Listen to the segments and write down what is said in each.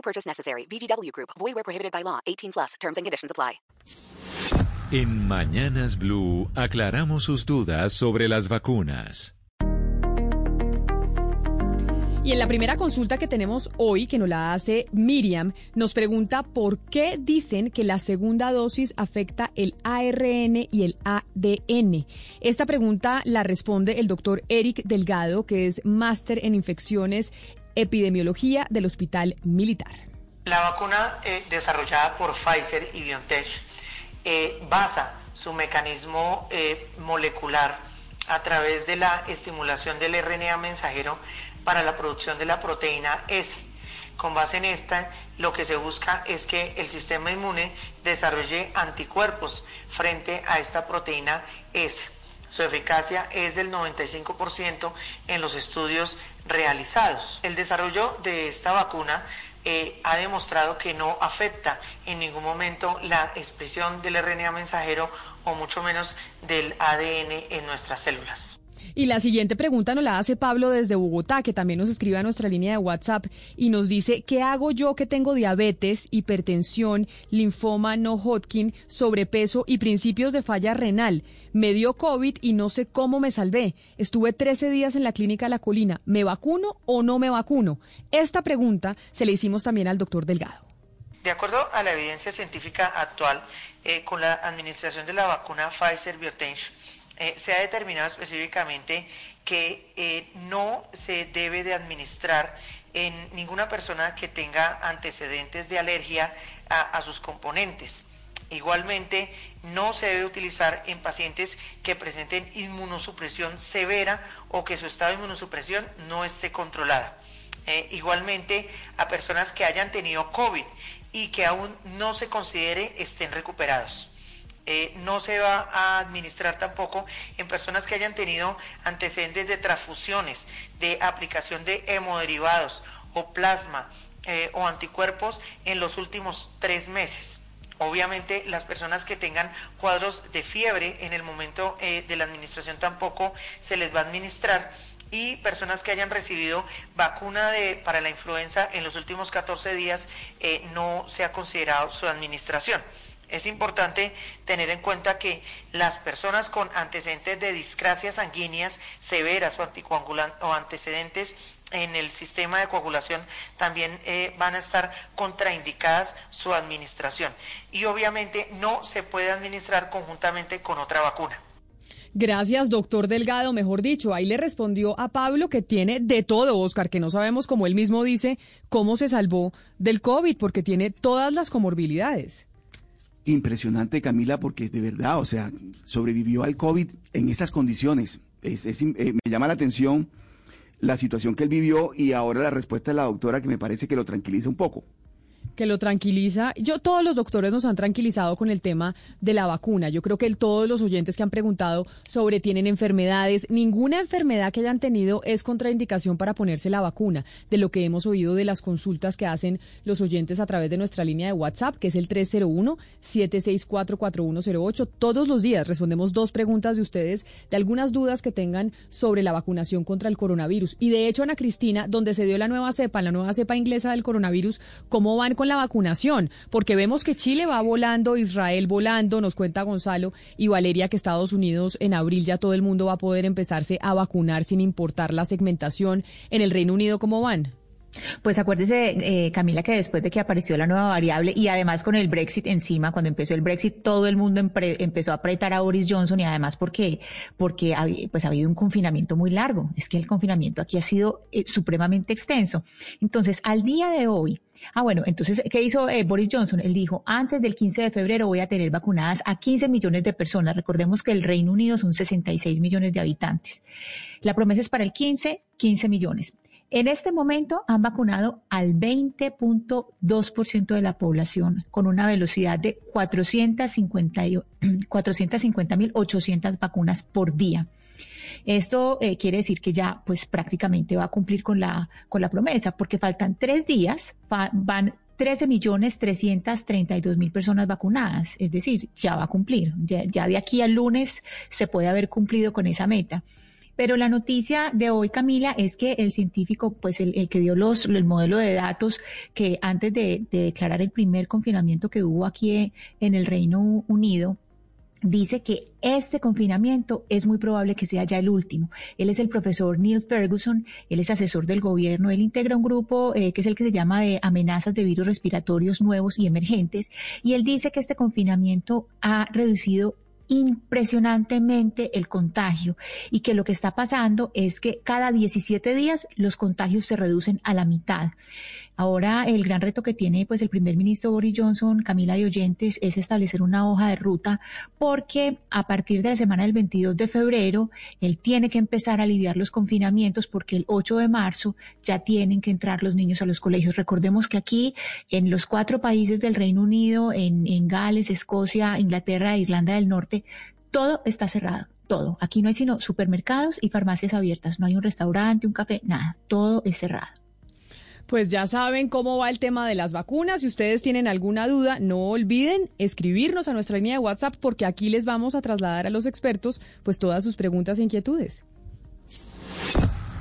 No purchase necessary. VGW Group. Void where prohibited by law. 18 plus. Terms and conditions apply. En Mañanas Blue aclaramos sus dudas sobre las vacunas. Y en la primera consulta que tenemos hoy, que nos la hace Miriam, nos pregunta por qué dicen que la segunda dosis afecta el ARN y el ADN. Esta pregunta la responde el doctor Eric Delgado, que es máster en infecciones epidemiología del Hospital Militar. La vacuna eh, desarrollada por Pfizer y BioNTech eh, basa su mecanismo eh, molecular a través de la estimulación del RNA mensajero para la producción de la proteína S. Con base en esta, lo que se busca es que el sistema inmune desarrolle anticuerpos frente a esta proteína S. Su eficacia es del 95% en los estudios realizados. El desarrollo de esta vacuna eh, ha demostrado que no afecta en ningún momento la expresión del RNA mensajero o mucho menos del ADN en nuestras células. Y la siguiente pregunta nos la hace Pablo desde Bogotá, que también nos escribe a nuestra línea de WhatsApp y nos dice, ¿qué hago yo que tengo diabetes, hipertensión, linfoma no Hodgkin, sobrepeso y principios de falla renal? Me dio COVID y no sé cómo me salvé. Estuve 13 días en la clínica La Colina. ¿Me vacuno o no me vacuno? Esta pregunta se le hicimos también al doctor Delgado. De acuerdo a la evidencia científica actual, eh, con la administración de la vacuna Pfizer-BioNTech, eh, se ha determinado específicamente que eh, no se debe de administrar en ninguna persona que tenga antecedentes de alergia a, sus componentes. Igualmente, no se debe utilizar en pacientes que presenten inmunosupresión severa o que su estado de inmunosupresión no esté controlada. Eh, igualmente, a personas que hayan tenido COVID y que aún no se considere estén recuperados. Eh, no se va a administrar tampoco en personas que hayan tenido antecedentes de transfusiones, de aplicación de hemoderivados o plasma eh, o anticuerpos en los últimos tres meses. Obviamente las personas que tengan cuadros de fiebre en el momento eh, de la administración tampoco se les va a administrar y personas que hayan recibido vacuna de, para la influenza en los últimos 14 días no se ha considerado su administración. Es importante tener en cuenta que las personas con antecedentes de discrasias sanguíneas severas o, antecedentes en el sistema de coagulación también eh, van a estar contraindicadas su administración. Y obviamente no se puede administrar conjuntamente con otra vacuna. Gracias, doctor Delgado. Mejor dicho, ahí le respondió a Pablo que tiene de todo, Oscar, que no sabemos, como él mismo dice, cómo se salvó del COVID, porque tiene todas las comorbilidades impresionante, Camila, porque de verdad, o sea, sobrevivió al COVID en esas condiciones. Es, eh, me llama la atención la situación que él vivió y ahora la respuesta de la doctora que me parece que lo tranquiliza un poco que lo tranquiliza. Yo, todos los doctores nos han tranquilizado con el tema de la vacuna. Yo creo que todos los oyentes que han preguntado sobre tienen enfermedades, ninguna enfermedad que hayan tenido es contraindicación para ponerse la vacuna. De lo que hemos oído de las consultas que hacen los oyentes a través de nuestra línea de WhatsApp, que es el 301-764-4108. Todos los días respondemos dos preguntas de ustedes de algunas dudas que tengan sobre la vacunación contra el coronavirus. Y de hecho, Ana Cristina, donde se dio la nueva cepa, la nueva cepa inglesa del coronavirus, ¿cómo van con la vacunación, porque vemos que Chile va volando, Israel volando, nos cuenta Gonzalo y Valeria que Estados Unidos en abril ya todo el mundo va a poder empezarse a vacunar sin importar la segmentación. En el Reino Unido, ¿cómo van? Pues acuérdese, eh, Camila, que después de que apareció la nueva variable y además con el Brexit encima, cuando empezó el Brexit, todo el mundo empezó a apretar a Boris Johnson y además porque porque pues ha habido un confinamiento muy largo. Es que el confinamiento aquí ha sido eh, supremamente extenso. Entonces, al día de hoy, Ah, bueno, entonces, ¿qué hizo eh, Boris Johnson? Él dijo, antes del 15 de febrero voy a tener vacunadas a 15 millones de personas. Recordemos que el Reino Unido son 66 millones de habitantes. La promesa es para el 15, 15 millones. En este momento han vacunado al 20.2% de la población con una velocidad de 450.800 vacunas por día. Esto eh, quiere decir que ya pues prácticamente va a cumplir con la, con la promesa porque faltan tres días, van 13 millones 332 mil personas vacunadas, es decir, ya va a cumplir, ya, de aquí al lunes se puede haber cumplido con esa meta. Pero la noticia de hoy, Camila, es que el científico, pues el, que dio los, el modelo de datos, que antes de, de declarar el primer confinamiento que hubo aquí en el Reino Unido, dice que este confinamiento es muy probable que sea ya el último. Él es el profesor Neil Ferguson, él es asesor del gobierno, él integra un grupo eh, que es el que se llama de amenazas de virus respiratorios nuevos y emergentes, y él dice que este confinamiento ha reducido impresionantemente el contagio y que lo que está pasando es que cada 17 días los contagios se reducen a la mitad. Ahora el gran reto que tiene pues el primer ministro Boris Johnson, Camila de Oyentes, es establecer una hoja de ruta porque a partir de la semana del 22 de febrero él tiene que empezar a aliviar los confinamientos porque el 8 de marzo ya tienen que entrar los niños a los colegios. Recordemos que aquí en los cuatro países del Reino Unido, en, en Gales, Escocia, Inglaterra e Irlanda del Norte, todo está cerrado, todo. Aquí no hay sino supermercados y farmacias abiertas, no hay un restaurante, un café, nada, todo es cerrado. Pues ya saben cómo va el tema de las vacunas. Si ustedes tienen alguna duda, no olviden escribirnos a nuestra línea de WhatsApp porque aquí les vamos a trasladar a los expertos pues todas sus preguntas e inquietudes.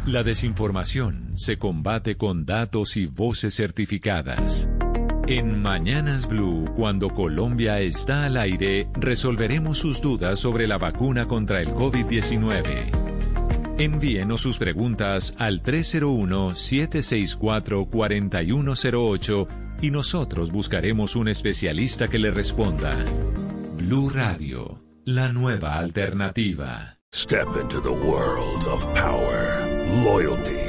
La desinformación se combate con datos y voces certificadas. En Mañanas Blue, cuando Colombia está al aire, resolveremos sus dudas sobre la vacuna contra el COVID-19. Envíenos sus preguntas al 301-764-4108 y nosotros buscaremos un especialista que le responda. Blue Radio, la nueva alternativa. Step into the world of power, loyalty.